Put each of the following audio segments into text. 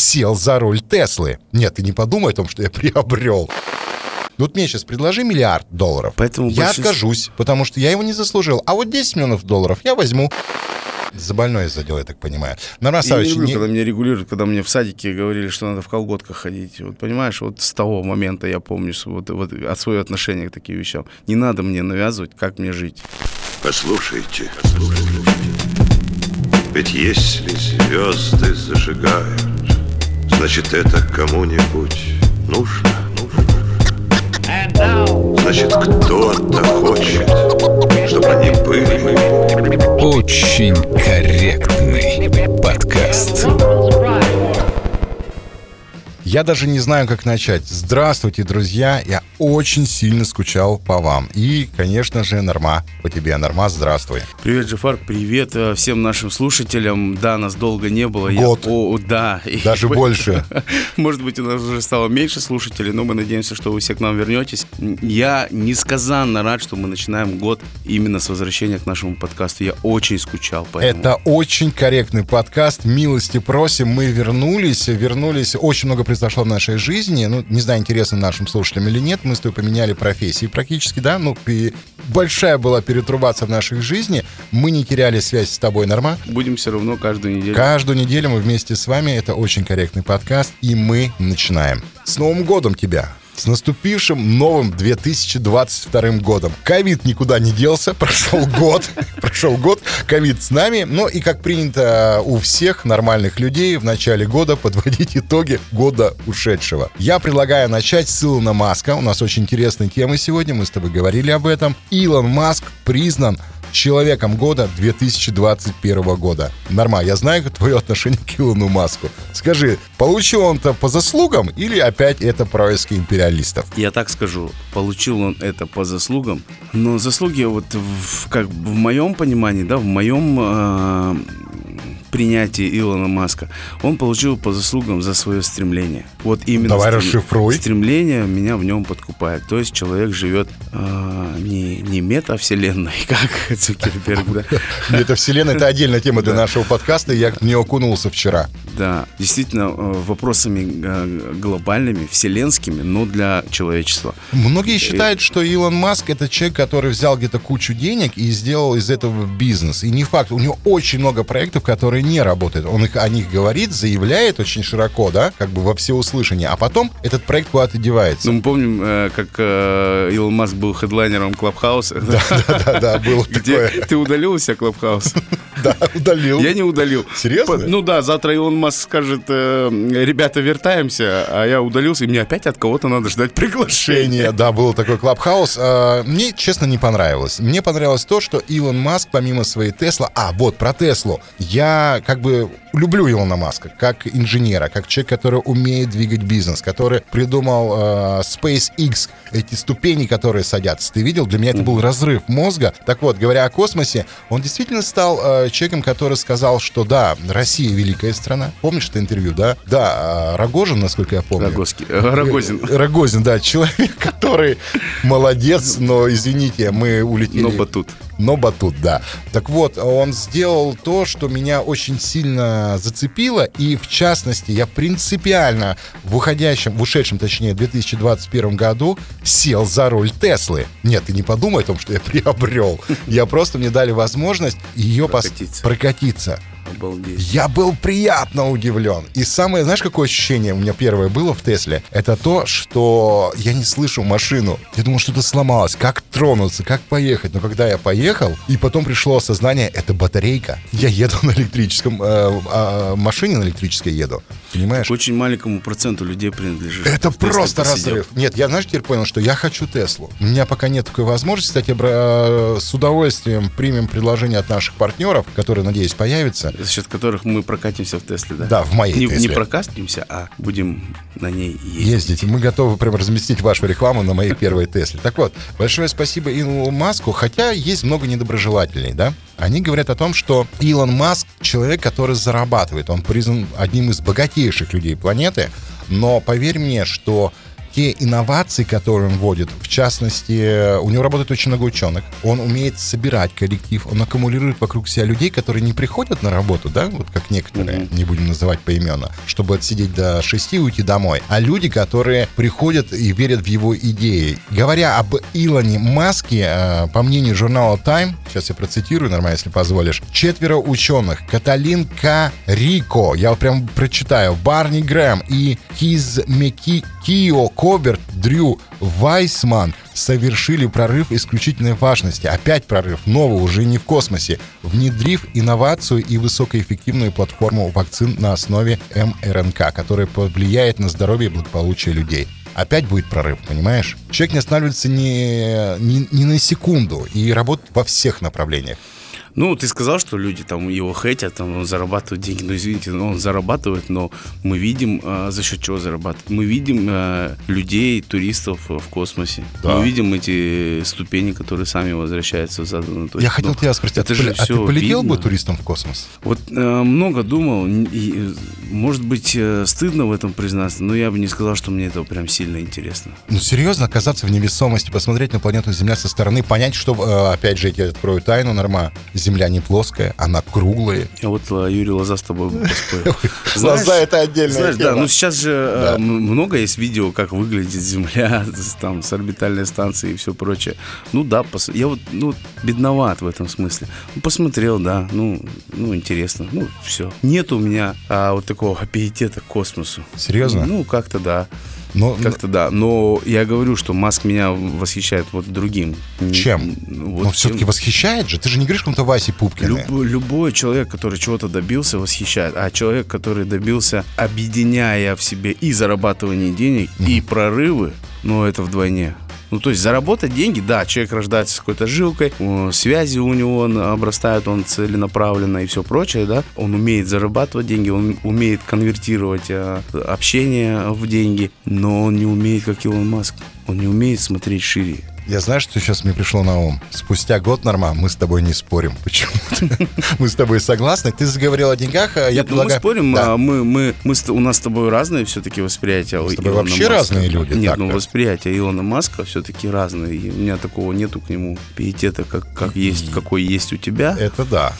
сел за руль Теслы. Нет, ты не подумай о том, что я приобрел. Вот мне сейчас предложи миллиард долларов. Поэтому я большинство- откажусь, потому что я его не заслужил. А вот 10 миллионов долларов я возьму. За больное задел, я так понимаю. Нарас Я не Савич, люблю, не- когда меня регулируют, когда мне в садике говорили, что надо в колготках ходить. Вот понимаешь, вот с того момента я помню что вот, вот от свое отношение к таким вещам. Не надо мне навязывать, как мне жить. Послушайте, послушайте. Ведь если звезды зажигают, значит это кому-нибудь нужно. Значит, кто-то хочет, чтобы они были. Очень корректный подкаст. Я даже не знаю, как начать. Здравствуйте, друзья. Я очень сильно скучал по вам. И, конечно же, Норма по тебе. Норма, здравствуй. Привет, Джафар, привет э, всем нашим слушателям. Да, нас долго не было. Я- Год. о, да. И- Даже больше. Может быть, у нас уже стало меньше слушателей, но мы надеемся, что вы все к нам вернетесь. Я несказанно рад, что мы начинаем год именно с возвращения к нашему подкасту. Я очень скучал по этому. Это очень корректный подкаст. Милости просим. Мы вернулись. Вернулись. Очень много произошло в нашей жизни. Ну, не знаю, интересно нашим слушателям или нет. Мы с тобой поменяли профессии практически, да? Ну, и большая была перетрубация в нашей жизни. Мы не теряли связь с тобой, Норма. Будем все равно каждую неделю. Каждую неделю мы вместе с вами. Это очень корректный подкаст. И мы начинаем. С Новым годом тебя! С наступившим новым 2022 годом. Ковид никуда не делся, прошел год, прошел год, ковид с нами. Ну и как принято у всех нормальных людей в начале года подводить итоги года ушедшего. Я предлагаю начать с Илона Маска. У нас очень интересная тема сегодня, мы с тобой говорили об этом. Илон Маск признан человеком года 2021 года. Норма, я знаю твое отношение к Илону Маску. Скажи, получил он-то по заслугам или опять это происки империалистов? Я так скажу, получил он это по заслугам, но заслуги вот в, как в моем понимании, да, в моем э, принятии Илона Маска, он получил по заслугам за свое стремление. Вот именно Давай стрем- расшифруй. Стремление меня в нем подкупает. То есть человек живет э, не, не метавселенной, как Цукерберг, да, Метавселенная — это отдельная тема для нашего подкаста, я в нее окунулся вчера. Да, действительно, э, вопросами э, глобальными, вселенскими, но для человечества. Многие считают, что Илон Маск это человек, который взял где-то кучу денег и сделал из этого бизнес. И не факт, у него очень много проектов, которые не работают. Он их, о них говорит, заявляет очень широко, да, как бы во всеуслышание, а потом этот проект куда-то девается. Ну, мы помним, э, как э, Илон Маск был хедлайнером Clubhouse а. Да-да-да, было Где такое. ты удалил у себя Clubhouse? Да, удалил. Я не удалил. Серьезно? Ну да, завтра Илон Маск скажет, э, ребята, вертаемся, а я удалился, и мне опять от кого-то надо ждать приглашения. Да, был такой клабхаус. А, Мне, честно, не понравилось. Мне понравилось то, что Илон Маск, помимо своей Тесла... А, вот, про Теслу. Я как бы люблю Илона Маска как инженера, как человек, который умеет двигать бизнес, который придумал э, SpaceX, эти ступени, которые садятся. Ты видел? Для меня это был разрыв мозга. Так вот, говоря о космосе, он действительно стал э, человеком, который сказал, что да, Россия великая страна. Помнишь это интервью, да? Да, э, Рогожин, насколько я помню. Рогозки- э, Рогозин. Рогозин, да, человек, который молодец, но, извините, мы улетели... Но батут. Но батут, да. Так вот, он сделал то, что меня очень сильно зацепило, и в частности, я принципиально в уходящем, в ушедшем, точнее, 2021 году сел за руль Теслы. Нет, ты не подумай о том, что я приобрел. Я просто, мне дали возможность ее Прокатиться. прокатиться. Обалдеть. Я был приятно удивлен. И самое, знаешь, какое ощущение у меня первое было в Тесле? Это то, что я не слышу машину. Я думал, что-то сломалось. Как тронуться, как поехать. Но когда я поехал, и потом пришло осознание, это батарейка. Я еду на электрическом, э, а, машине на электрической еду. Понимаешь? К очень маленькому проценту людей принадлежит. Это просто разрыв. Нет, я, знаешь, теперь понял, что я хочу Теслу. У меня пока нет такой возможности. Кстати, э, с удовольствием примем предложение от наших партнеров, которые, надеюсь, появятся. За счет которых мы прокатимся в Тесле, да? Да, в моей не, Тесле. Не прокатимся, а будем на ней ездить. Ездите. Мы готовы прям разместить вашу рекламу на моей первой Тесле. Так вот, большое спасибо Илону Маску, хотя есть много недоброжелателей, да? Они говорят о том, что Илон Маск человек, который зарабатывает. Он признан одним из богатейших людей планеты. Но поверь мне, что те инновации, которые он вводит, в частности, у него работает очень много ученых, он умеет собирать коллектив, он аккумулирует вокруг себя людей, которые не приходят на работу, да, вот как некоторые, не будем называть поименно, чтобы отсидеть до 6 и уйти домой, а люди, которые приходят и верят в его идеи. Говоря об Илоне Маске, э, по мнению журнала Time, сейчас я процитирую нормально, если позволишь, четверо ученых, Каталин К. Рико, я вот прям прочитаю, Барни Грэм и Киз Меки Кио Коберт, Дрю Вайсман совершили прорыв исключительной важности. Опять прорыв, новый, уже не в космосе, внедрив инновацию и высокоэффективную платформу вакцин на основе МРНК, которая повлияет на здоровье и благополучие людей опять будет прорыв, понимаешь? Человек не останавливается ни, ни, ни на секунду и работает во всех направлениях. Ну, ты сказал, что люди там его хейтят, там, он зарабатывает деньги. Ну, извините, но он зарабатывает, но мы видим, а, за счет чего зарабатывает. Мы видим а, людей, туристов в космосе. Да. Мы видим эти ступени, которые сами возвращаются в заданную точку. Я хотел ну, тебя спросить, это а, же а ты полетел видно. бы туристом в космос? Вот а, много думал. И, может быть, э, стыдно в этом признаться, но я бы не сказал, что мне это прям сильно интересно. Ну, серьезно, оказаться в невесомости, посмотреть на планету Земля со стороны, понять, что, э, опять же, я тебе открою тайну, Норма, Земля не плоская, она круглая. А вот а, Юрий Лоза с тобой поспорил. Лоза это отдельная Знаешь, да, ну сейчас же э, много есть видео, как выглядит Земля там с орбитальной станции и все прочее. Ну да, я вот ну, бедноват в этом смысле. Ну, посмотрел, да, ну, ну интересно, ну все. Нет у меня а, вот такого аппетита к космосу. Серьезно? Ну, как-то да. Но, Как-то да. Но я говорю, что Маск меня восхищает вот другим. Чем? Вот Но все-таки восхищает же. Ты же не говоришь кому-то Васе Пупкине. Люб, любой человек, который чего-то добился, восхищает. А человек, который добился, объединяя в себе и зарабатывание денег, mm-hmm. и прорывы, ну, это вдвойне. Ну, то есть заработать деньги, да, человек рождается с какой-то жилкой, связи у него обрастают, он целенаправленно и все прочее, да. Он умеет зарабатывать деньги, он умеет конвертировать э, общение в деньги, но он не умеет, как Илон Маск. Он не умеет смотреть шире. Я знаю, что сейчас мне пришло на ум. Спустя год, Норма, мы с тобой не спорим. Почему? Мы с тобой согласны. Ты заговорил о деньгах, а я предлагаю... мы спорим, а мы, мы, мы, у нас с тобой разные все-таки восприятия. Мы с тобой вообще разные люди. Нет, ну восприятие Илона Маска все-таки разные. И у меня такого нету к нему пиетета, как, как есть, какой есть у тебя. Это да.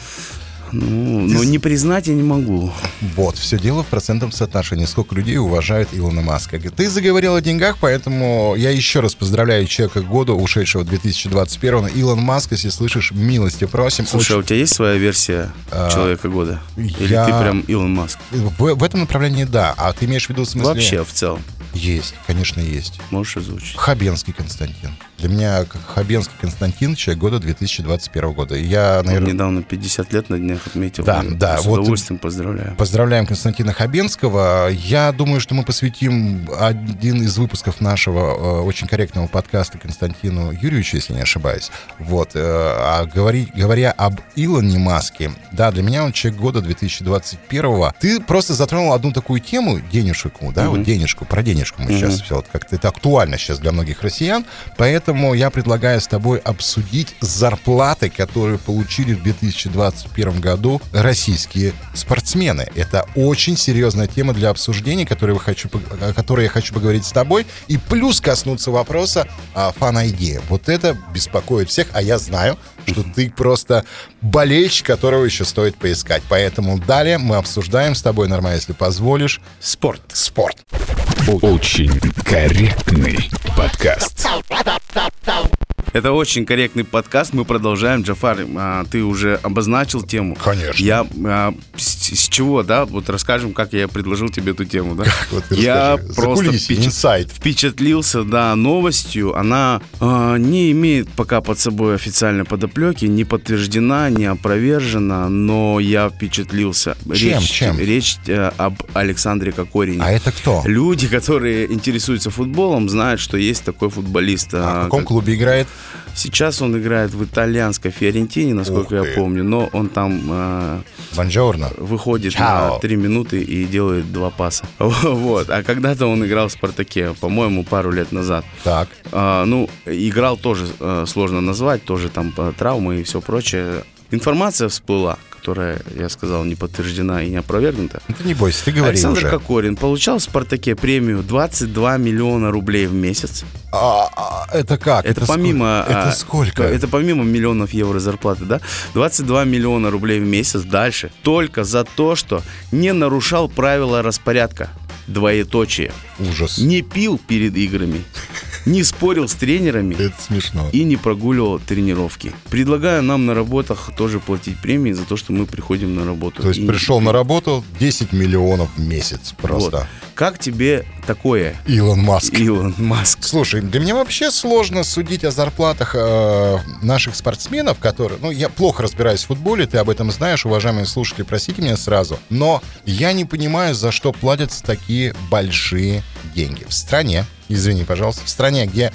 Ну, но не признать я не могу. Вот, все дело в процентном соотношении. Сколько людей уважают Илона Маска. Ты заговорил о деньгах, поэтому я еще раз поздравляю человека года, ушедшего 2021. Илон Маск, если слышишь, милости просим. Слушай, Очень... а у тебя есть своя версия а, человека года? Или я... ты прям Илон Маск? В, в этом направлении да. А ты имеешь в виду в смысле... Вообще в целом. Есть, конечно, есть. Можешь озвучить? Хабенский Константин. Для меня Хабенский Константин, человек года 2021 года. Я, наверное... Он недавно 50 лет на днях отметил. Да, да. С вот удовольствием поздравляю. Поздравляем Константина Хабенского. Я думаю, что мы посвятим один из выпусков нашего э, очень корректного подкаста Константину Юрьевичу, если не ошибаюсь. Вот. Э, а говори, говоря об Илоне Маске, да, для меня он человек года 2021. Ты просто затронул одну такую тему, денежку, да, mm-hmm. вот денежку, про денежку мы mm-hmm. сейчас все, вот как-то это актуально сейчас для многих россиян, поэтому Поэтому я предлагаю с тобой обсудить зарплаты, которые получили в 2021 году российские спортсмены. Это очень серьезная тема для обсуждения, которую, хочу, о которой я хочу поговорить с тобой. И плюс коснуться вопроса а, фан-айди. Вот это беспокоит всех, а я знаю, что ты просто болельщик, которого еще стоит поискать. Поэтому далее мы обсуждаем с тобой, нормально, если позволишь, спорт. Спорт. Очень корректный подкаст. Stop, stop. Это очень корректный подкаст. Мы продолжаем. Джафар, а, ты уже обозначил тему. Конечно. Я а, с, с чего, да? Вот расскажем, как я предложил тебе эту тему, да? Как вот я просто впечат... впечатлился, да, новостью. Она а, не имеет пока под собой официальной подоплеки, не подтверждена, не опровержена, но я впечатлился. Чем? Речь, Чем? Речь э, об Александре Кокорине. А это кто? Люди, которые интересуются футболом, знают, что есть такой футболист. А в каком как... клубе играет? Сейчас он играет в итальянской Фиорентине, насколько я помню, но он там э, выходит Чао. на три минуты и делает два паса. вот. А когда-то он играл в Спартаке, по-моему, пару лет назад. Так. А, ну, играл тоже э, сложно назвать, тоже там травмы и все прочее. Информация всплыла, которая, я сказал, не подтверждена и не опровергнута. Ну, ты не бойся, ты говори Александр уже. Кокорин получал в «Спартаке» премию 22 миллиона рублей в месяц. А, а, это как? Это, ск- помимо... Это а, сколько? Это помимо миллионов евро зарплаты, да? 22 миллиона рублей в месяц дальше. Только за то, что не нарушал правила распорядка. Двоеточие. Ужас. Не пил перед играми. Не спорил с тренерами. Это смешно. И не прогуливал тренировки. Предлагаю нам на работах тоже платить премии за то, что мы приходим на работу. То есть И- пришел на работу 10 миллионов в месяц Вот. просто. Как тебе такое, Илон Маск. Илон Маск? Слушай, для меня вообще сложно судить о зарплатах э, наших спортсменов, которые... Ну, я плохо разбираюсь в футболе, ты об этом знаешь, уважаемые слушатели, простите меня сразу. Но я не понимаю, за что платятся такие большие деньги. В стране, извини, пожалуйста, в стране, где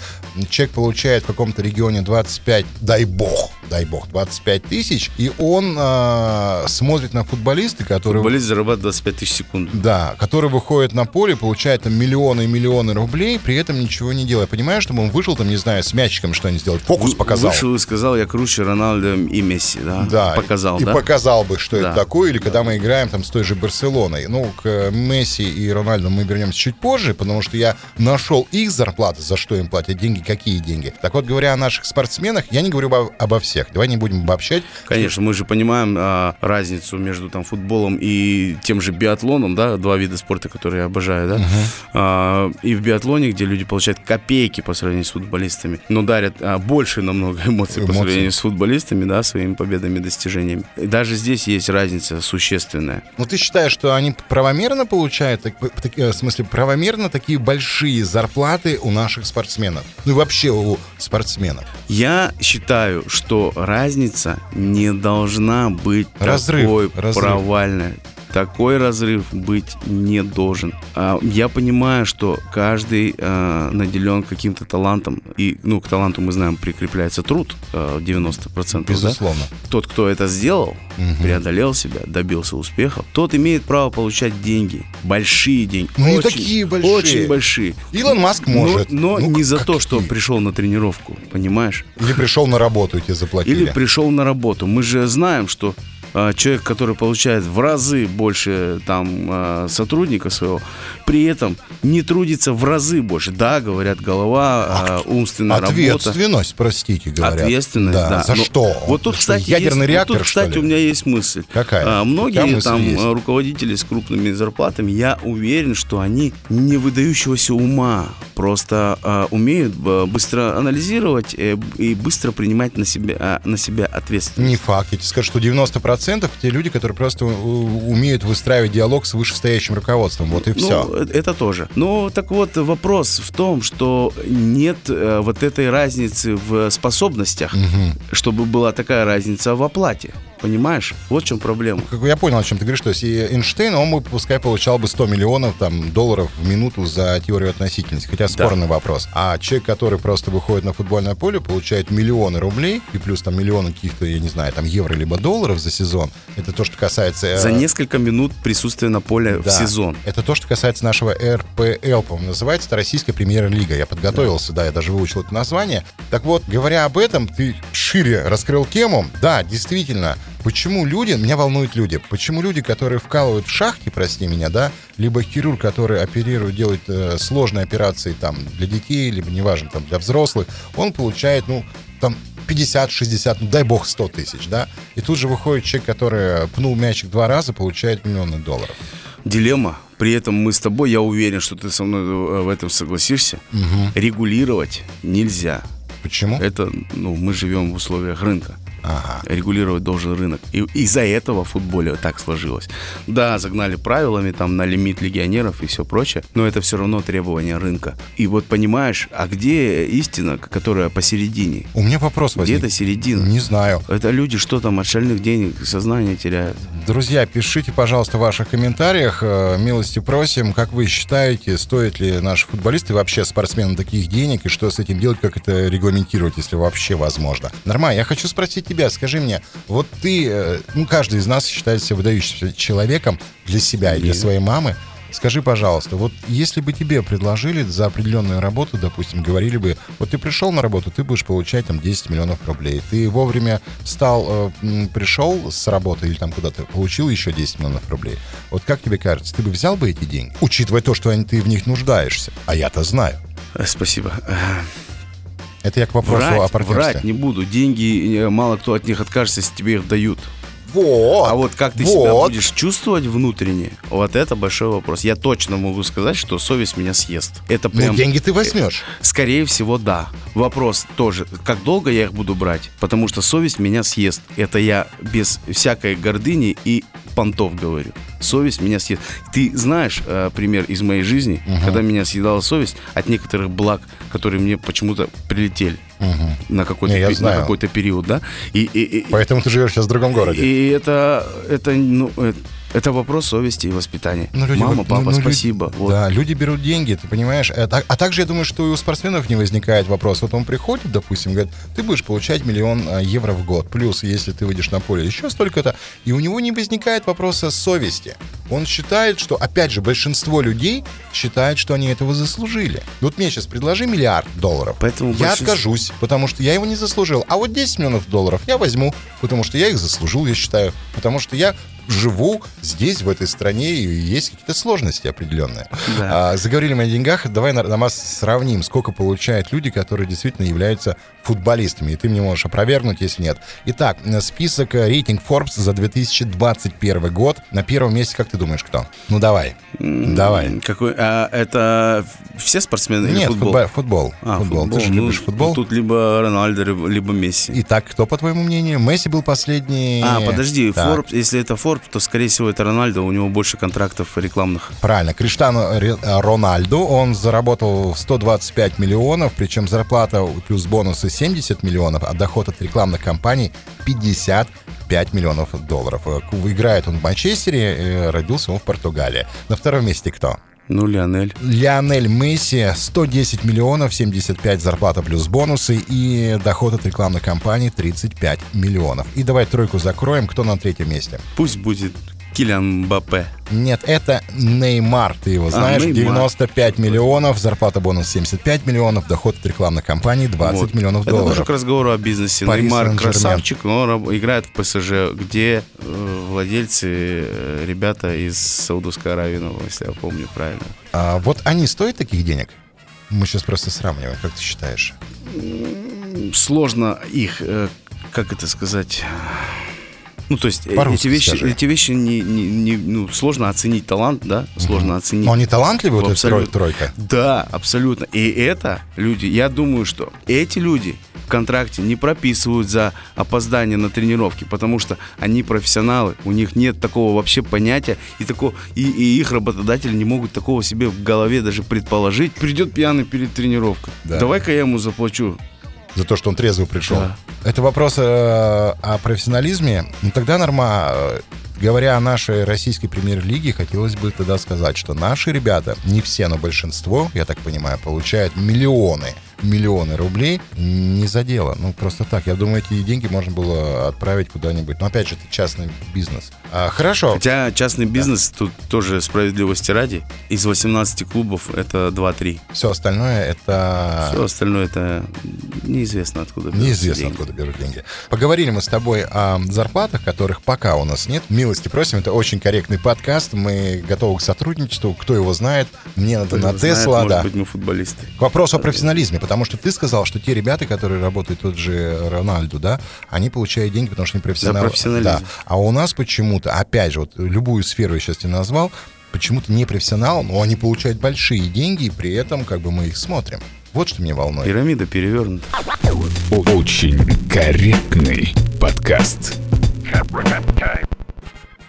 человек получает в каком-то регионе 25, дай бог, дай бог, 25 тысяч, и он э, смотрит на футболисты, которые... Футболист зарабатывает 25 тысяч секунд. Да, который выходит на поле, получает там миллионы и миллионы рублей, при этом ничего не делая. Понимаешь, чтобы он вышел там, не знаю, с мячиком что-нибудь сделать, фокус Вы- показал. Вышел и сказал, я круче Рональдо и Месси, да? Да, Показал, и, да? и показал бы, что Да. это такое, или когда мы играем там с той же Барселоной. Ну, к э, Месси и Рональду мы вернемся чуть позже, потому что я нашел их зарплаты, за что им платят деньги, какие деньги. Так вот, говоря о наших спортсменах, я не говорю обо, обо всех. Давай не будем обобщать. Конечно, мы же понимаем а, разницу между там футболом и тем же биатлоном, да, два вида спорта, которые я обожаю, да. А, и в биатлоне, где люди получают копейки по сравнению с футболистами, но дарят а, больше намного эмоций, по Эмоций. сравнению с футболистами, да, своими победами достижениями. И даже здесь есть разница существенная. Но ты считаешь, что они правомерно получают, так- так- э, в смысле, правомерно такие большие зарплаты у наших спортсменов? Ну вообще у спортсменов. Я считаю, что разница не должна быть Разрыв, такой разрыв. провальной. Такой разрыв быть не должен. А, Я понимаю, что каждый а, наделен каким-то талантом. И, ну, к таланту, мы знаем, прикрепляется труд а, 90%. да? Безусловно. Тот, кто это сделал, преодолел себя, добился успехов, тот имеет право получать деньги. Большие деньги. Ну, не Очень- такие большие. Очень большие. Илон Маск Но- может. Но, Ну, не за то, что пришел на тренировку, понимаешь? Или пришел на работу, и тебе заплатили. Или пришел на работу. Мы же знаем, что а, человек, который получает в разы больше там а, сотрудника своего, при этом не трудится в разы больше. Да, говорят, голова, а, умственная работа. Ответственность, простите, говорят. Ответственность, да. За Но что? Вот тут, Что, кстати, ядерный есть, реактор, вот тут, кстати, у меня есть мысль. Какая? А, многие мысль там есть? а, руководители с крупными зарплатами, я уверен, что они не выдающегося ума, просто а, умеют а, быстро анализировать э, и быстро принимать на себя, а, на себя ответственность. Не факт. Я тебе скажу, что 90% те люди, которые просто умеют выстраивать диалог с вышестоящим руководством. Вот и все. Ну, э, это тоже. Ну, так вот, вопрос в том, что нет э, вот этой разницы в способностях, чтобы была такая разница в оплате. Понимаешь? Вот в чем проблема. Я понял, о чем ты говоришь. То есть и Эйнштейн, он бы, пускай, получал бы 100 миллионов там, долларов в минуту за теорию относительности. Хотя спорный вопрос. А человек, который просто выходит на футбольное поле, получает миллионы рублей и плюс там миллионы каких-то, я не знаю, там евро либо долларов за сезон. Это то, что касается... э, За несколько минут присутствия на поле в Да. сезон. Это то, что касается нашего РПЛ, по-моему, называется. Это Российская премьер-лига. Я подготовился, да. я даже выучил это название. Так вот, говоря об этом, ты шире раскрыл тему. Да, действительно, почему люди, меня волнуют люди, почему люди, которые вкалывают в шахте, прости меня, да, либо хирург, который оперирует, делает э, сложные операции там для детей, либо, неважно, там для взрослых, он получает, ну, там 50, 60, ну дай бог 100 тысяч, да, и тут же выходит человек, который пнул мячик два раза, получает миллионы долларов. Дилемма. При этом мы с тобой, я уверен, что ты со мной э, в этом согласишься. Регулировать нельзя. Почему? Это, ну, мы живем в условиях рынка. Ага. Регулировать должен рынок. И из-за этого в футболе так сложилось. Да, загнали правилами там на лимит легионеров и все прочее, но это все равно требования рынка. И вот понимаешь, а где истина, которая посередине? У меня вопрос возник. это середина? Не знаю. Это люди что там от шальных денег сознание теряют. Друзья, пишите, пожалуйста, в ваших комментариях. э, Милости просим, как вы считаете, стоят ли наши футболисты вообще спортсменам таких денег, и что с этим делать, как это регламентировать, если вообще возможно. Нормально, я хочу спросить тебя, скажи мне, вот ты, э, ну, каждый из нас считает себя выдающимся человеком для себя и для своей мамы. Скажи, пожалуйста, вот если бы тебе предложили за определенную работу, допустим, говорили бы, вот ты пришел на работу, ты будешь получать там 10 миллионов рублей. Ты вовремя встал, э, пришел с работы или там куда-то, получил еще 10 миллионов рублей. Вот как тебе кажется, ты бы взял бы эти деньги, учитывая то, что ты в них нуждаешься? А я-то знаю. Э, Спасибо. Э, Это я к вопросу о Врать, партнерстве. врать не буду. Деньги, э, мало кто от них откажется, если тебе их дают. Вот. А вот как ты себя вот. будешь чувствовать внутренне, вот это большой вопрос. Я точно могу сказать, что совесть меня съест. Это Ну, прям... деньги ты возьмешь. Скорее всего, да. Вопрос тоже, как долго я их буду брать? Потому что совесть меня съест. Это я без всякой гордыни и понтов говорю. Совесть меня съест. Ты знаешь э, пример из моей жизни, когда меня съедала совесть от некоторых благ, которые мне почему-то прилетели на какой-то Не, пе- на какой-то период, да? И, и- и- Поэтому ты живешь сейчас в другом городе. и это, это, ну, э, это вопрос совести и воспитания. Ну, люди Мама, папа, ну, ну, люди- спасибо. Вот. Да, люди берут деньги, ты понимаешь. А, а также я думаю, что и у спортсменов не возникает вопрос. Вот он приходит, допустим, говорит, ты будешь получать миллион а, евро в год. Плюс, если ты выйдешь на поле, еще столько-то. И у него не возникает вопроса совести. Он считает, что, опять же, большинство людей считает, что они этого заслужили. Вот мне сейчас предложи миллиард долларов. Поэтому я большинство- откажусь, потому что я его не заслужил. А вот 10 миллионов долларов я возьму, потому что я их заслужил, я считаю. Потому что я живу здесь, в этой стране, и есть какие-то сложности определенные. Да. А, заговорили мы о деньгах. Давай на, на нас сравним, сколько получают люди, которые действительно являются футболистами. И ты мне можешь опровергнуть, если нет. Итак, список, э, рейтинг Forbes за 2021 год. На первом месте, как ты думаешь, кто? Ну, давай. Давай. Какой, а, это все спортсмены или Нет, футбол? футбол. футбол. А, футбол. Ты же ну, любишь футбол. Тут либо Рональдо, либо, либо Месси. Итак, кто, по твоему мнению? Месси был последний. А, подожди, Так. Forbes, если это Forbes, то, скорее всего, это Рональдо, у него больше контрактов рекламных. Правильно, Криштиану Рональду, он заработал 125 миллионов, причем зарплата плюс бонусы 70 миллионов, а доход от рекламных кампаний 55 миллионов долларов. Э, Играет он в Манчестере, э, родился он в Португалии. На втором месте кто? Ну, Лионель. Лионель Месси 110 миллионов, 75 зарплата плюс бонусы и доход от рекламных кампаний 35 миллионов. И давай тройку закроем. Кто на третьем месте? Пусть будет Килиан Мбаппе. Нет, это Неймар, ты его знаешь, Неймар. 95 миллионов, зарплата бонус 75 миллионов, доход от рекламных кампаний 20 Вот. миллионов Это тоже долларов. к разговору о бизнесе. Пари Неймар красавчик, но играет в ПСЖ, где э, владельцы э, ребята из Саудовской Аравии, ну, если я помню правильно. А вот они стоят таких денег? Мы сейчас просто сравниваем, как ты считаешь? Сложно их, э, как это сказать... Ну, то есть э, эти вещи, скажи. эти вещи не, не- не- ну, сложно оценить талант, да, сложно оценить. Но они талантливые, вот эта тройка? Да, абсолютно. И это люди, я думаю, что эти люди в контракте не прописывают за опоздание на тренировки, потому что они профессионалы, у них нет такого вообще понятия, и, такого, и, и их работодатели не могут такого себе в голове даже предположить. Придет пьяный перед тренировкой. Да. Давай-ка я ему заплачу. За то, что он трезвый пришел. Да. Это вопрос э, о профессионализме. Ну тогда, Норма, говоря о нашей российской премьер-лиге, хотелось бы тогда сказать, что наши ребята, не все, но большинство, я так понимаю, получают миллионы, миллионы рублей не за дело. Ну, просто так. Я думаю, эти деньги можно было отправить куда-нибудь. Но, опять же, это частный бизнес. А, хорошо. Хотя частный бизнес, тут тоже справедливости ради, из 18 клубов это 2-3. Все остальное это... Все остальное это неизвестно откуда. берутся Неизвестно, деньги. откуда берут деньги. Поговорили мы с тобой о зарплатах, которых пока у нас нет. Милости просим, это очень корректный подкаст. Мы готовы к сотрудничеству. Кто его знает? Мне надо Кто на Тесла, может да. быть, мы футболисты. К вопросу о профессионализме, потому что ты сказал, что те ребята, которые работают, тот же Рональду, да, они получают деньги, потому что они профессионалы. Да. А у нас почему-то, опять же, вот любую сферу я сейчас тебе назвал, почему-то не профессионал, но они получают большие деньги, и при этом как бы мы их смотрим. Вот что меня волнует. Пирамида перевернута. Очень корректный подкаст.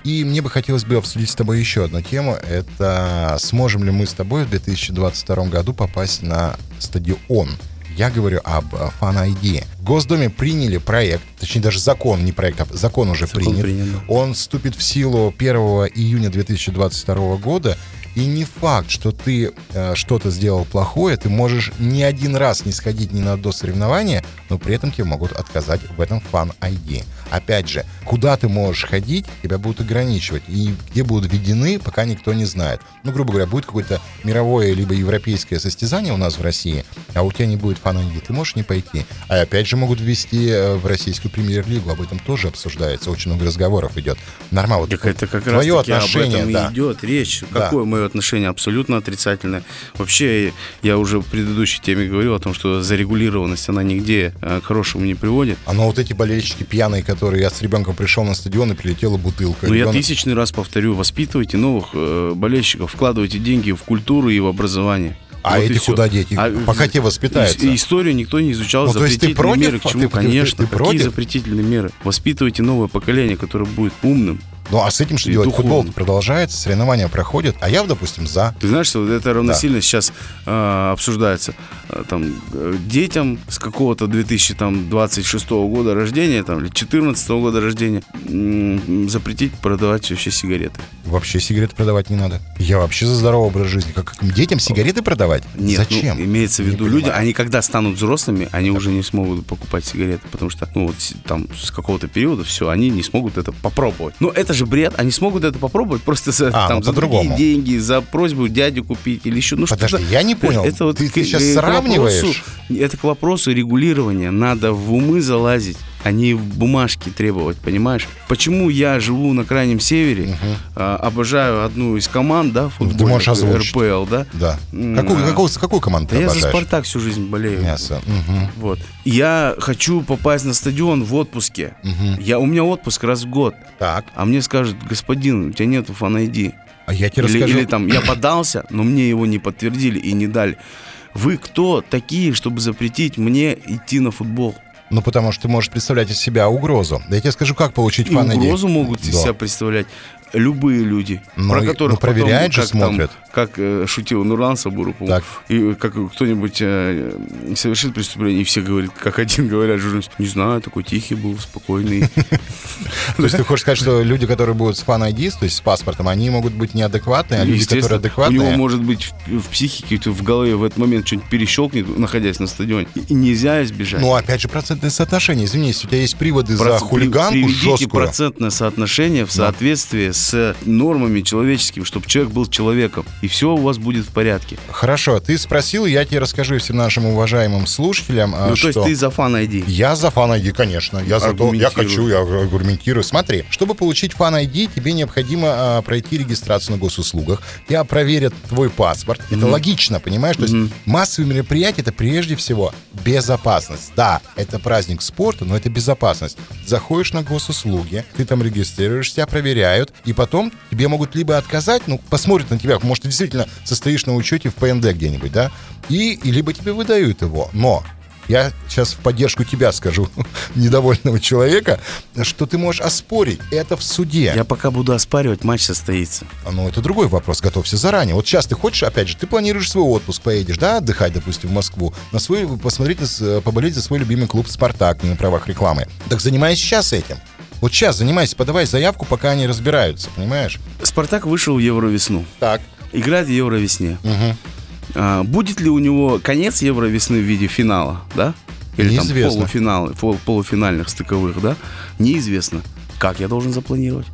И мне бы хотелось бы обсудить с тобой еще одну тему. Это сможем ли мы с тобой в 2022 году попасть на стадион? Я говорю об э, Fan ID. В Госдуме приняли проект, точнее даже закон, не проект, а закон уже Закон принят. принят. Он вступит в силу 1 июня 2022 года. И не факт, что ты э, что-то сделал плохое, ты можешь ни один раз не сходить ни на одно соревнование, но при этом тебе могут отказать в этом Fan ID. Опять же, куда ты можешь ходить, тебя будут ограничивать. И где будут введены, пока никто не знает. Ну, грубо говоря, будет какое-то мировое либо европейское состязание у нас в России, а у тебя не будет фан ты можешь не пойти. А опять же могут ввести э, в российскую премьер-лигу, об этом тоже обсуждается, очень много разговоров идет. Нормально. Так это как раз твое таки отношение, об этом да. идет речь. Да. Какое мое отношение? Абсолютно отрицательное. Вообще, я уже в предыдущей теме говорил о том, что зарегулированность, она нигде э, к хорошему не приводит. А ну вот эти болельщики пьяные, которые я с ребенком пришел на стадион и прилетела бутылка. Ну, я Ребенок- тысячный раз повторю, воспитывайте новых э, болельщиков, вкладывайте деньги в культуру и в образование. А Вот эти куда деть? А, Пока те воспитаются. Историю никто не изучал, Ну, то есть ты запретительные против? меры. К чему? ты- ты- ты- Конечно. ты Какие против? запретительные меры? Воспитывайте новое поколение, которое будет умным. Ну а с этим что И делать? духовно. Футбол продолжается, соревнования проходят, а я, допустим, за. Ты знаешь, что вот это равносильно сейчас э, обсуждается. Э, там, детям с какого-то 2026 года рождения, там, или 2014 года рождения, м, запретить продавать вообще сигареты. Вообще сигареты продавать не надо. Я вообще за здоровый образ жизни. Как, как детям сигареты продавать? Нет, Зачем? ну, имеется в Не виду, люди, понимаю. они когда станут взрослыми, они уже не смогут покупать сигареты, потому что, ну, вот там с какого-то периода все, они не смогут это попробовать. Ну, это же бред, они смогут это попробовать просто за, А, там, ну, за другие деньги, за просьбу дяди купить или еще, ну, Подожди, что-то. я не понял. Это вот Ты- к- щас к сравниваешь? вопросу- это к вопросу регулирования. Надо в умы залазить, а не в бумажки требовать, понимаешь? Почему я живу на крайнем севере, а, обожаю одну из команд, да, футбольных, можешь озвучить. РПЛ, да? Да. Какую, а. какую, какую команду Да ты я за обожаешь? Спартак всю жизнь болею. Мясо. Мгм. Вот. Я хочу попасть на стадион в отпуске. Я, у меня отпуск раз в год. Так, А мне скажут, господин, у тебя нету фан-айди. а я тебе Или, расскажу. или там, я подался, но мне его не подтвердили и не дали. Вы кто такие, чтобы запретить мне идти на футбол? Ну, потому что ты можешь представлять из себя угрозу. Да я тебе скажу, как получить И фан угрозу могут из Да. себя представлять любые люди, Ну, про и- которых ну, проверяют же, потом, как, там, смотрят. как э, шутил Нурлан Сабуров, и как кто-нибудь э, совершит преступление, и все говорят, как один говорят, журналист, не знаю, такой тихий был, спокойный. То есть ты хочешь сказать, что люди, которые будут с фан то есть с паспортом, они могут быть неадекватные, а люди, которые адекватные... У него может быть в, психике, в голове в этот момент что-нибудь перещелкнет, находясь на стадионе. И, нельзя избежать. Ну, опять же, процентное соотношение. Извини, если у тебя есть приводы за хулиганку жесткую... процентное соотношение в соответствии с нормами человеческими, чтобы человек был человеком. И все у вас будет в порядке. Хорошо, ты спросил, я тебе расскажу всем нашим уважаемым слушателям, а, ну, что... то есть ты за фан ID. Я за фан ID, конечно. Я за то, я хочу, я аргументирую. Смотри, чтобы получить фан ID, тебе необходимо а, пройти регистрацию на госуслугах. Тебя проверят твой паспорт. Это логично, понимаешь? То есть массовые мероприятия это прежде всего безопасность. Да, это праздник спорта, но это безопасность. Заходишь на госуслуги, ты там регистрируешь, тебя проверяют, и потом тебе могут либо отказать, ну, посмотрят на тебя, может, ты действительно состоишь на учете в ПНД где-нибудь, да, и, и либо тебе выдают его. Но я сейчас в поддержку тебя скажу, недовольного человека, что ты можешь оспорить это в суде. Я пока буду оспаривать, матч состоится. Ну, это другой вопрос, готовься заранее. Вот сейчас ты хочешь, опять же, ты планируешь свой отпуск, поедешь, да, отдыхать, допустим, в Москву, на свой, посмотреть, с- поболеть за свой любимый клуб «Спартак» на правах рекламы. Так занимайся сейчас этим. Вот сейчас занимайся, подавай заявку, пока они разбираются, понимаешь? Спартак вышел в Евровесну. Так. Играет в Евровесне. А, будет ли у него конец Евровесны в виде финала, да? Или там Неизвестно. полуфиналы, пол- полуфинальных стыковых, да? Неизвестно. Как я должен запланировать?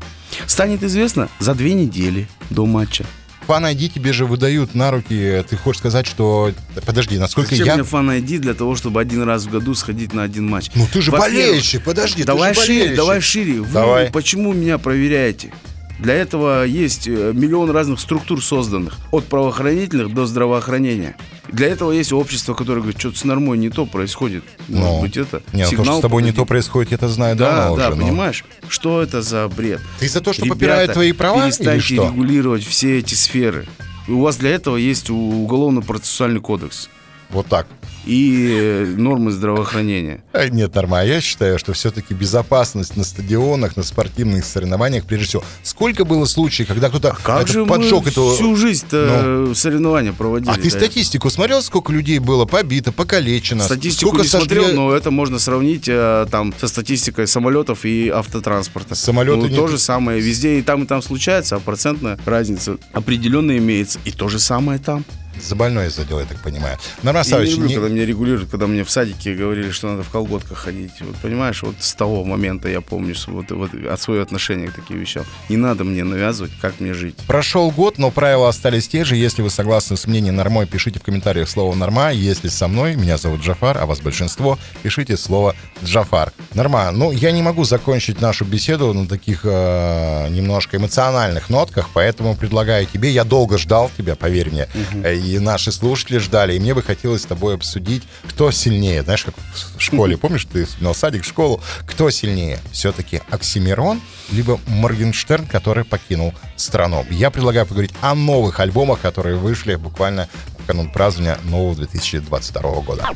Станет известно за две недели до матча. Фан ID тебе же выдают на руки. Ты хочешь сказать, что... Подожди, насколько Зачем я... мне фан ID для того, чтобы один раз в году сходить на один матч? Ну ты же болельщик, подожди, Давай шире, болельщик. давай шире. Вы Давай. почему меня проверяете? Для этого есть э, миллион разных структур созданных, от правоохранительных до здравоохранения. Для этого есть общество, которое говорит, что-то с нормой не то происходит. Может Ну, быть, это Не, ну, то, сигнал что с тобой не подойдет. то происходит, я это знаю Да, давно да, уже. но- понимаешь? Что это за бред? Ты за то, что Ребята, попирают твои права или перестаньте что? регулировать все эти сферы. У вас для этого есть уголовно-процессуальный кодекс Вот так. И э, нормы здравоохранения. А, Нет, нормально. Я считаю, что все-таки безопасность на стадионах, на спортивных соревнованиях, прежде всего. Сколько было случаев, когда кто-то Как это же поджег мы эту... всю жизнь-то соревнования проводили? А ты да? статистику смотрел, сколько людей было побито, покалечено? Статистику сколько не смотрел, сожгли- но это можно сравнить э, там со статистикой самолетов и автотранспорта. Самолеты ну, не- то же самое. Везде и там, и там случается, а процентная разница определенно имеется. И то же самое там. За больной задел, я так понимаю. Я не Савич, люблю, не- когда меня регулируют, когда мне в садике говорили, что надо в колготках ходить. Вот понимаешь, вот с того момента я помню что вот, вот от свое отношение к таким вещам. Не надо мне навязывать, как мне жить. Прошел год, но правила остались те же. Если вы согласны с мнением Нормой, пишите в комментариях слово Норма. Если со мной, меня зовут Джафар, а вас большинство, пишите слово Джафар. Норма, ну я не могу закончить нашу беседу на таких э, немножко эмоциональных нотках, поэтому предлагаю тебе, я долго ждал тебя, поверь мне, э, и наши слушатели ждали, и мне бы хотелось с тобой обсудить, кто сильнее. Знаешь, как в школе, помнишь, ты вспоминал садик, школу, кто сильнее? Все-таки Оксимирон, либо Моргенштерн, который покинул страну. Я предлагаю поговорить о новых альбомах, которые вышли буквально в канун празднования нового 2022 года.